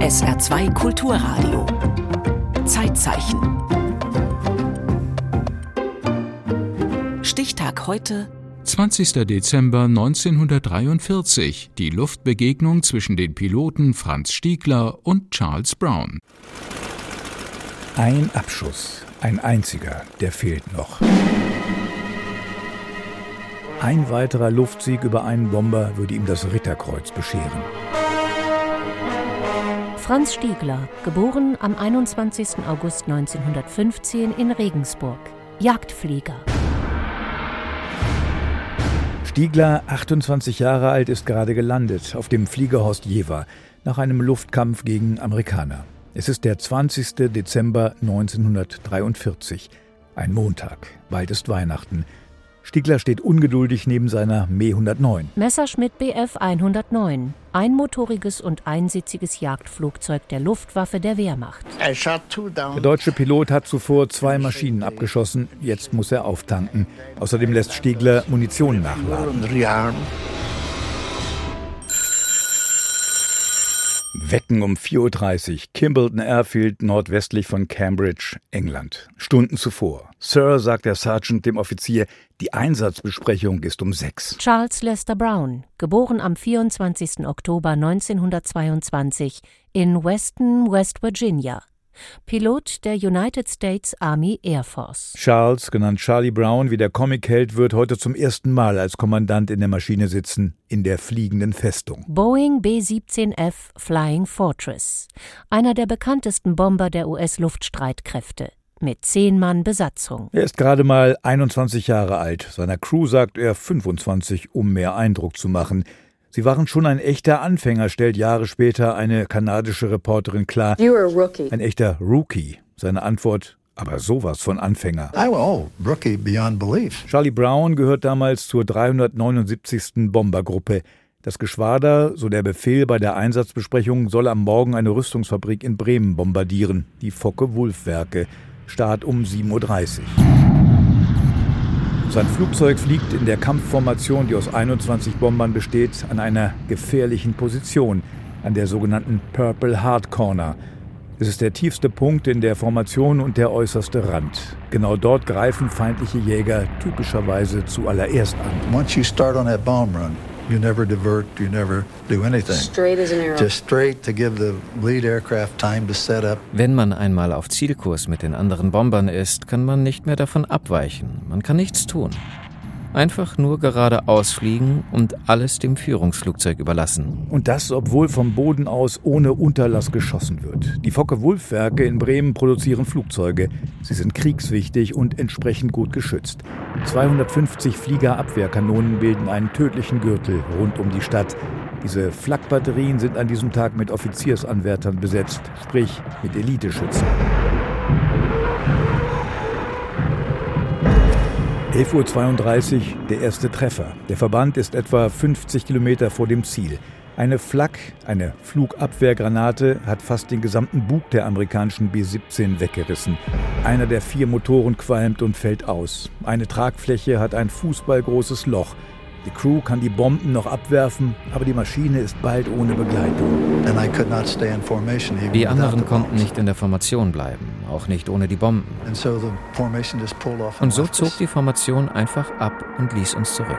SR2 Kulturradio. Zeitzeichen. Stichtag heute. 20. Dezember 1943. Die Luftbegegnung zwischen den Piloten Franz Stiegler und Charles Brown. Ein Abschuss, ein einziger, der fehlt noch. Ein weiterer Luftsieg über einen Bomber würde ihm das Ritterkreuz bescheren. Franz Stiegler, geboren am 21. August 1915 in Regensburg, Jagdflieger. Stiegler, 28 Jahre alt, ist gerade gelandet auf dem Fliegerhorst Jever nach einem Luftkampf gegen Amerikaner. Es ist der 20. Dezember 1943, ein Montag, bald ist Weihnachten. Stiegler steht ungeduldig neben seiner Me 109. Messerschmitt Bf 109, einmotoriges und einsitziges Jagdflugzeug der Luftwaffe der Wehrmacht. Der deutsche Pilot hat zuvor zwei Maschinen abgeschossen, jetzt muss er auftanken. Außerdem lässt Stiegler Munition nachladen. Wecken um 4.30 Uhr, Kimbleton Airfield nordwestlich von Cambridge, England. Stunden zuvor. Sir, sagt der Sergeant dem Offizier, die Einsatzbesprechung ist um sechs. Charles Lester Brown, geboren am 24. Oktober 1922 in Weston, West Virginia, Pilot der United States Army Air Force. Charles, genannt Charlie Brown, wie der Comicheld, wird heute zum ersten Mal als Kommandant in der Maschine sitzen, in der fliegenden Festung. Boeing B-17F Flying Fortress, einer der bekanntesten Bomber der US-Luftstreitkräfte mit zehn Mann Besatzung. Er ist gerade mal 21 Jahre alt. Seiner Crew sagt er 25, um mehr Eindruck zu machen. Sie waren schon ein echter Anfänger, stellt Jahre später eine kanadische Reporterin klar. Ein echter Rookie. Seine Antwort, aber sowas von Anfänger. Oh, rookie beyond belief. Charlie Brown gehört damals zur 379. Bombergruppe. Das Geschwader, so der Befehl bei der Einsatzbesprechung, soll am Morgen eine Rüstungsfabrik in Bremen bombardieren, die Focke-Wulf-Werke. Start um 7.30 Uhr. Sein Flugzeug fliegt in der Kampfformation, die aus 21 Bombern besteht, an einer gefährlichen Position, an der sogenannten Purple Hard Corner. Es ist der tiefste Punkt in der Formation und der äußerste Rand. Genau dort greifen feindliche Jäger typischerweise zuallererst an. Once you start on that bomb run, You never divert, you never do anything. Straight as an arrow. Just straight to give the lead aircraft time to set up. Wenn man einmal auf Zielkurs mit den anderen Bombern ist, kann man nicht mehr davon abweichen. Man kann nichts tun. Einfach nur geradeaus fliegen und alles dem Führungsflugzeug überlassen. Und das, obwohl vom Boden aus ohne Unterlass geschossen wird. Die Focke-Wulf-Werke in Bremen produzieren Flugzeuge. Sie sind kriegswichtig und entsprechend gut geschützt. 250 Fliegerabwehrkanonen bilden einen tödlichen Gürtel rund um die Stadt. Diese Flakbatterien sind an diesem Tag mit Offiziersanwärtern besetzt, sprich mit Eliteschützen. 11.32 Uhr der erste Treffer. Der Verband ist etwa 50 Kilometer vor dem Ziel. Eine Flak, eine Flugabwehrgranate, hat fast den gesamten Bug der amerikanischen B-17 weggerissen. Einer der vier Motoren qualmt und fällt aus. Eine Tragfläche hat ein fußballgroßes Loch. Die Crew kann die Bomben noch abwerfen, aber die Maschine ist bald ohne Begleitung. Die anderen konnten nicht in der Formation bleiben, auch nicht ohne die Bomben. Und so zog die Formation einfach ab und ließ uns zurück.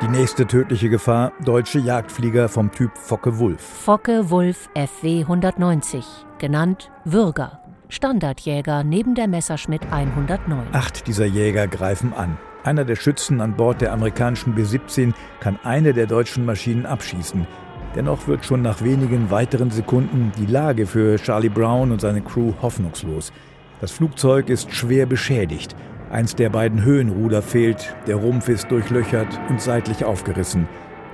Die nächste tödliche Gefahr, deutsche Jagdflieger vom Typ Focke-Wulf. Focke-Wulf FW 190, genannt Würger. Standardjäger neben der Messerschmitt 109. Acht dieser Jäger greifen an. Einer der Schützen an Bord der amerikanischen B-17 kann eine der deutschen Maschinen abschießen. Dennoch wird schon nach wenigen weiteren Sekunden die Lage für Charlie Brown und seine Crew hoffnungslos. Das Flugzeug ist schwer beschädigt. Eins der beiden Höhenruder fehlt, der Rumpf ist durchlöchert und seitlich aufgerissen.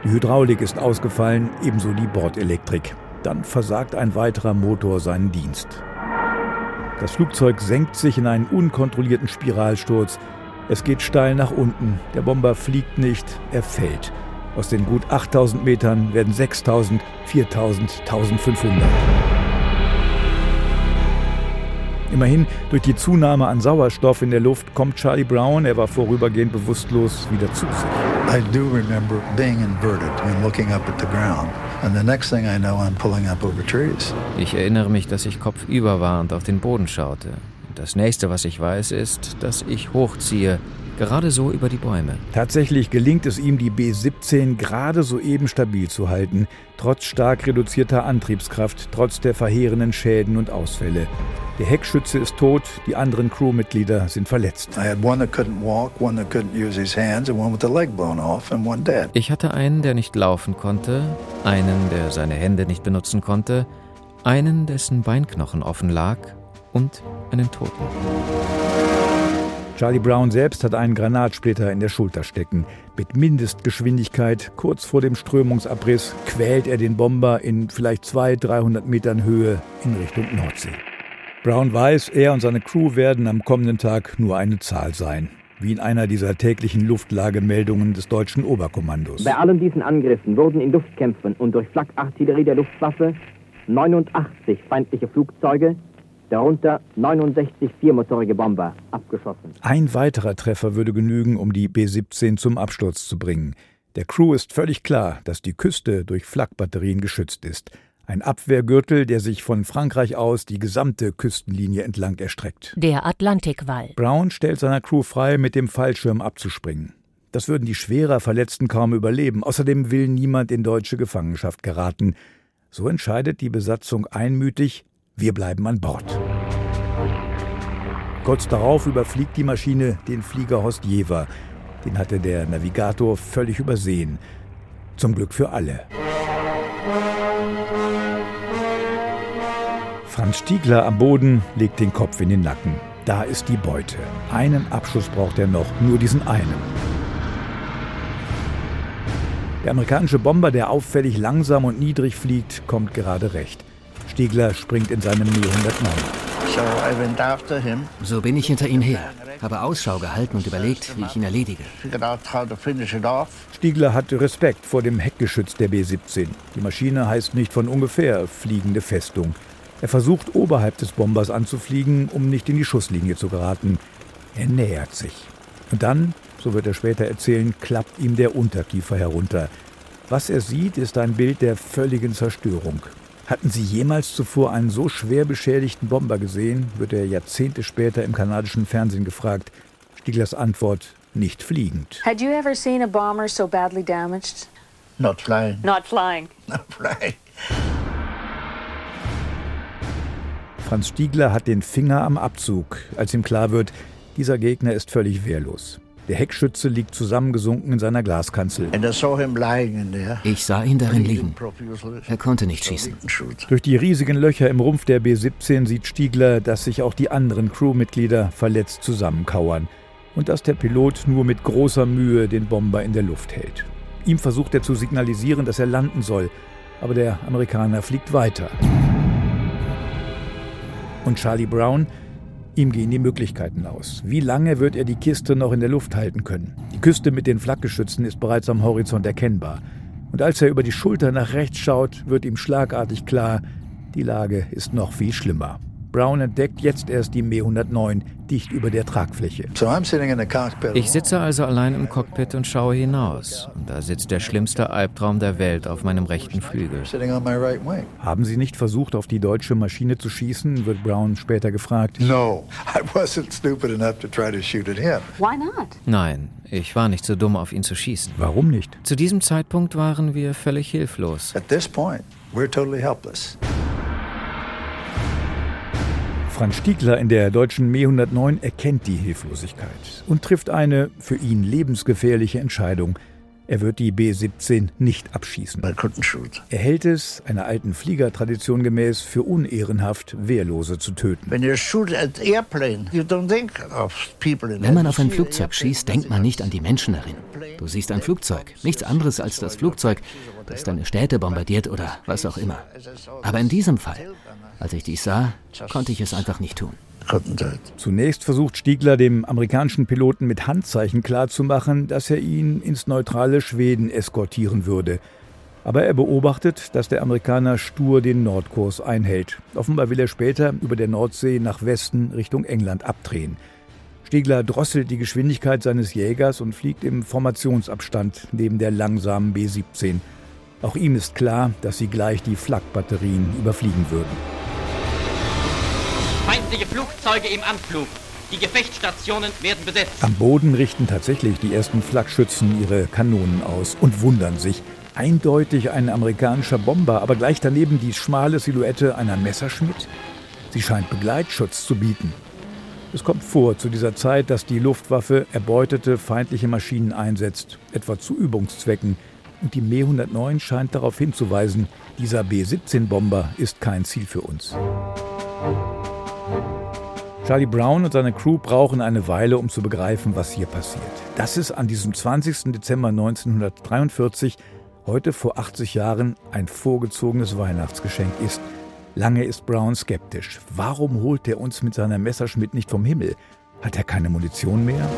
Die Hydraulik ist ausgefallen, ebenso die Bordelektrik. Dann versagt ein weiterer Motor seinen Dienst. Das Flugzeug senkt sich in einen unkontrollierten Spiralsturz. Es geht steil nach unten. Der Bomber fliegt nicht, er fällt. Aus den gut 8000 Metern werden 6000, 4000, 1500. Immerhin, durch die Zunahme an Sauerstoff in der Luft kommt Charlie Brown, er war vorübergehend bewusstlos, wieder zu sich. I do remember being inverted and looking up at the ground. Ich erinnere mich, dass ich kopfüber war und auf den Boden schaute. Das nächste, was ich weiß, ist, dass ich hochziehe, gerade so über die Bäume. Tatsächlich gelingt es ihm, die B-17 gerade soeben stabil zu halten, trotz stark reduzierter Antriebskraft, trotz der verheerenden Schäden und Ausfälle. Der Heckschütze ist tot, die anderen Crewmitglieder sind verletzt. Ich hatte einen, der nicht laufen konnte, einen, der seine Hände nicht benutzen konnte, einen, dessen Beinknochen offen lag und einen Toten. Charlie Brown selbst hat einen Granatsplitter in der Schulter stecken. Mit Mindestgeschwindigkeit, kurz vor dem Strömungsabriss, quält er den Bomber in vielleicht 200, 300 Metern Höhe in Richtung Nordsee. Brown weiß, er und seine Crew werden am kommenden Tag nur eine Zahl sein. Wie in einer dieser täglichen Luftlagemeldungen des deutschen Oberkommandos. Bei allen diesen Angriffen wurden in Luftkämpfen und durch Flakartillerie der Luftwaffe 89 feindliche Flugzeuge, darunter 69 viermotorige Bomber, abgeschossen. Ein weiterer Treffer würde genügen, um die B-17 zum Absturz zu bringen. Der Crew ist völlig klar, dass die Küste durch Flakbatterien geschützt ist. Ein Abwehrgürtel, der sich von Frankreich aus die gesamte Küstenlinie entlang erstreckt. Der Atlantikwall. Brown stellt seiner Crew frei, mit dem Fallschirm abzuspringen. Das würden die schwerer Verletzten kaum überleben. Außerdem will niemand in deutsche Gefangenschaft geraten. So entscheidet die Besatzung einmütig, wir bleiben an Bord. Kurz darauf überfliegt die Maschine den Flieger Horst Jever. Den hatte der Navigator völlig übersehen. Zum Glück für alle. Franz Stiegler am Boden legt den Kopf in den Nacken. Da ist die Beute. Einen Abschuss braucht er noch, nur diesen einen. Der amerikanische Bomber, der auffällig langsam und niedrig fliegt, kommt gerade recht. Stiegler springt in seinem Mi 109. So bin ich hinter ihm her, habe Ausschau gehalten und überlegt, wie ich ihn erledige. Stiegler hat Respekt vor dem Heckgeschütz der B-17. Die Maschine heißt nicht von ungefähr fliegende Festung. Er versucht, oberhalb des Bombers anzufliegen, um nicht in die Schusslinie zu geraten. Er nähert sich. Und dann, so wird er später erzählen, klappt ihm der Unterkiefer herunter. Was er sieht, ist ein Bild der völligen Zerstörung. Hatten Sie jemals zuvor einen so schwer beschädigten Bomber gesehen, wird er Jahrzehnte später im kanadischen Fernsehen gefragt. Stieglers Antwort nicht fliegend. Had you ever seen a bomber so badly damaged? Not flying. Not flying. Not flying. Franz Stiegler hat den Finger am Abzug, als ihm klar wird, dieser Gegner ist völlig wehrlos. Der Heckschütze liegt zusammengesunken in seiner Glaskanzel. Ich sah ihn darin liegen. Er konnte nicht schießen. Durch die riesigen Löcher im Rumpf der B-17 sieht Stiegler, dass sich auch die anderen Crewmitglieder verletzt zusammenkauern und dass der Pilot nur mit großer Mühe den Bomber in der Luft hält. Ihm versucht er zu signalisieren, dass er landen soll, aber der Amerikaner fliegt weiter. Und Charlie Brown Ihm gehen die Möglichkeiten aus. Wie lange wird er die Kiste noch in der Luft halten können? Die Küste mit den Flakgeschützen ist bereits am Horizont erkennbar. Und als er über die Schulter nach rechts schaut, wird ihm schlagartig klar, die Lage ist noch viel schlimmer. Brown entdeckt jetzt erst die Me 109 dicht über der Tragfläche. Ich sitze also allein im Cockpit und schaue hinaus. Und da sitzt der schlimmste Albtraum der Welt auf meinem rechten Flügel. Haben Sie nicht versucht, auf die deutsche Maschine zu schießen? wird Brown später gefragt. No, I wasn't stupid enough to try to shoot at him. Why not? Nein, ich war nicht so dumm, auf ihn zu schießen. Warum nicht? Zu diesem Zeitpunkt waren wir völlig hilflos. At this point, we're totally helpless. Franz Stiegler in der deutschen Me 109 erkennt die Hilflosigkeit und trifft eine für ihn lebensgefährliche Entscheidung. Er wird die B-17 nicht abschießen. Er hält es, einer alten Fliegertradition gemäß, für unehrenhaft, Wehrlose zu töten. Wenn man auf ein Flugzeug schießt, denkt man nicht an die Menschen darin. Du siehst ein Flugzeug, nichts anderes als das Flugzeug, das deine Städte bombardiert oder was auch immer. Aber in diesem Fall als ich dies sah, konnte ich es einfach nicht tun. Zunächst versucht Stiegler dem amerikanischen Piloten mit Handzeichen klarzumachen, dass er ihn ins neutrale Schweden eskortieren würde. Aber er beobachtet, dass der Amerikaner stur den Nordkurs einhält. Offenbar will er später über der Nordsee nach Westen Richtung England abdrehen. Stiegler drosselt die Geschwindigkeit seines Jägers und fliegt im Formationsabstand neben der langsamen B-17. Auch ihm ist klar, dass sie gleich die Flakbatterien überfliegen würden. Feindliche Flugzeuge im Anflug. Die Gefechtsstationen werden besetzt. Am Boden richten tatsächlich die ersten Flakschützen ihre Kanonen aus und wundern sich. Eindeutig ein amerikanischer Bomber, aber gleich daneben die schmale Silhouette einer Messerschmitt. Sie scheint Begleitschutz zu bieten. Es kommt vor zu dieser Zeit, dass die Luftwaffe erbeutete feindliche Maschinen einsetzt, etwa zu Übungszwecken. Und die Me 109 scheint darauf hinzuweisen, dieser B-17-Bomber ist kein Ziel für uns. Charlie Brown und seine Crew brauchen eine Weile, um zu begreifen, was hier passiert. Dass es an diesem 20. Dezember 1943, heute vor 80 Jahren, ein vorgezogenes Weihnachtsgeschenk ist – Lange ist Brown skeptisch. Warum holt er uns mit seiner Messerschmitt nicht vom Himmel? Hat er keine Munition mehr?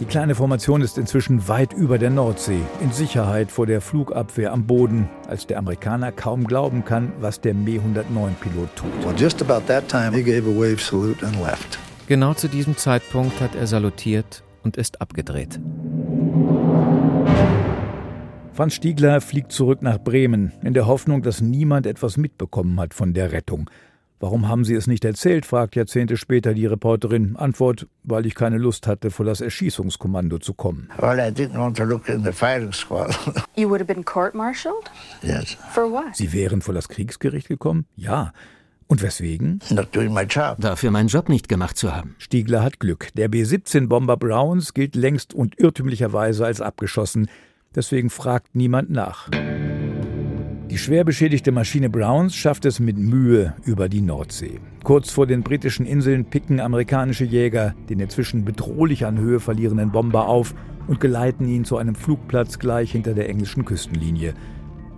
Die kleine Formation ist inzwischen weit über der Nordsee, in Sicherheit vor der Flugabwehr am Boden, als der Amerikaner kaum glauben kann, was der Me-109-Pilot tut. Genau zu diesem Zeitpunkt hat er salutiert und ist abgedreht. Franz Stiegler fliegt zurück nach Bremen, in der Hoffnung, dass niemand etwas mitbekommen hat von der Rettung. Warum haben Sie es nicht erzählt? fragt Jahrzehnte später die Reporterin. Antwort, weil ich keine Lust hatte, vor das Erschießungskommando zu kommen. Well, I didn't want to look in the firing squad. You would have been court-martialed? yes. For what? Sie wären vor das Kriegsgericht gekommen? Ja. Und weswegen? Not doing my job. Dafür meinen Job nicht gemacht zu haben. Stiegler hat Glück. Der B-17-Bomber Browns gilt längst und irrtümlicherweise als abgeschossen. Deswegen fragt niemand nach. Die schwer beschädigte Maschine Browns schafft es mit Mühe über die Nordsee. Kurz vor den britischen Inseln picken amerikanische Jäger den inzwischen bedrohlich an Höhe verlierenden Bomber auf und geleiten ihn zu einem Flugplatz gleich hinter der englischen Küstenlinie.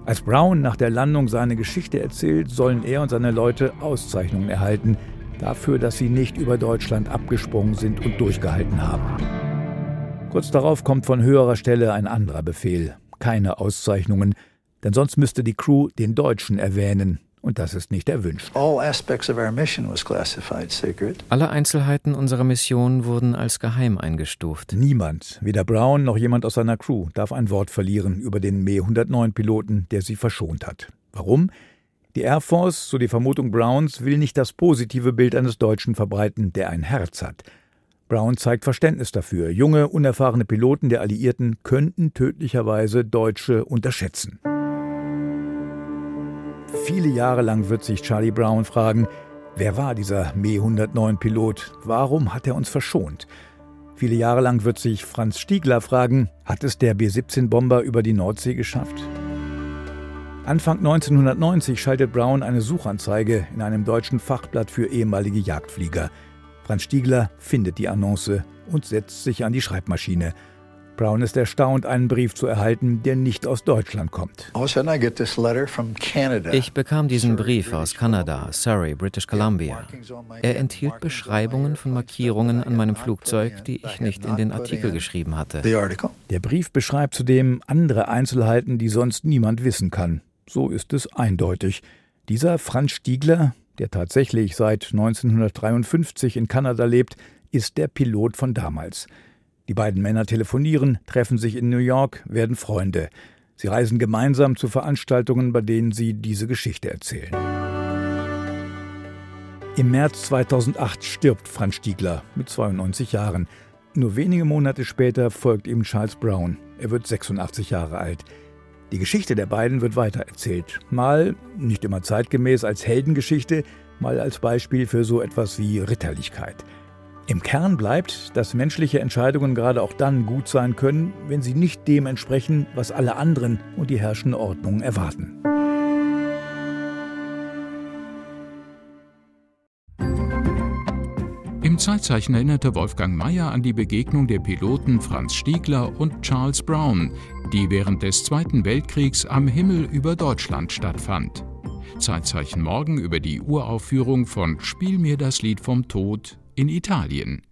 Als Brown nach der Landung seine Geschichte erzählt, sollen er und seine Leute Auszeichnungen erhalten, dafür, dass sie nicht über Deutschland abgesprungen sind und durchgehalten haben. Kurz darauf kommt von höherer Stelle ein anderer Befehl. Keine Auszeichnungen, denn sonst müsste die Crew den Deutschen erwähnen. Und das ist nicht erwünscht. Alle Einzelheiten unserer Mission wurden als geheim eingestuft. Niemand, weder Brown noch jemand aus seiner Crew, darf ein Wort verlieren über den Me 109-Piloten, der sie verschont hat. Warum? Die Air Force, so die Vermutung Browns, will nicht das positive Bild eines Deutschen verbreiten, der ein Herz hat. Brown zeigt Verständnis dafür. Junge, unerfahrene Piloten der Alliierten könnten tödlicherweise Deutsche unterschätzen. Viele Jahre lang wird sich Charlie Brown fragen, wer war dieser Me-109-Pilot? Warum hat er uns verschont? Viele Jahre lang wird sich Franz Stiegler fragen, hat es der B-17-Bomber über die Nordsee geschafft? Anfang 1990 schaltet Brown eine Suchanzeige in einem deutschen Fachblatt für ehemalige Jagdflieger – Franz Stiegler findet die Annonce und setzt sich an die Schreibmaschine. Brown ist erstaunt, einen Brief zu erhalten, der nicht aus Deutschland kommt. Ich bekam diesen Brief aus Kanada, Surrey, British Columbia. Er enthielt Beschreibungen von Markierungen an meinem Flugzeug, die ich nicht in den Artikel geschrieben hatte. Der Brief beschreibt zudem andere Einzelheiten, die sonst niemand wissen kann. So ist es eindeutig. Dieser Franz Stiegler, der tatsächlich seit 1953 in Kanada lebt, ist der Pilot von damals. Die beiden Männer telefonieren, treffen sich in New York, werden Freunde. Sie reisen gemeinsam zu Veranstaltungen, bei denen sie diese Geschichte erzählen. Im März 2008 stirbt Franz Stiegler mit 92 Jahren. Nur wenige Monate später folgt ihm Charles Brown. Er wird 86 Jahre alt. Die Geschichte der beiden wird weitererzählt. Mal, nicht immer zeitgemäß, als Heldengeschichte, mal als Beispiel für so etwas wie Ritterlichkeit. Im Kern bleibt, dass menschliche Entscheidungen gerade auch dann gut sein können, wenn sie nicht dem entsprechen, was alle anderen und die herrschende Ordnung erwarten. Im Zeitzeichen erinnerte Wolfgang Mayer an die Begegnung der Piloten Franz Stiegler und Charles Brown, die während des Zweiten Weltkriegs am Himmel über Deutschland stattfand. Zeitzeichen morgen über die Uraufführung von Spiel mir das Lied vom Tod in Italien.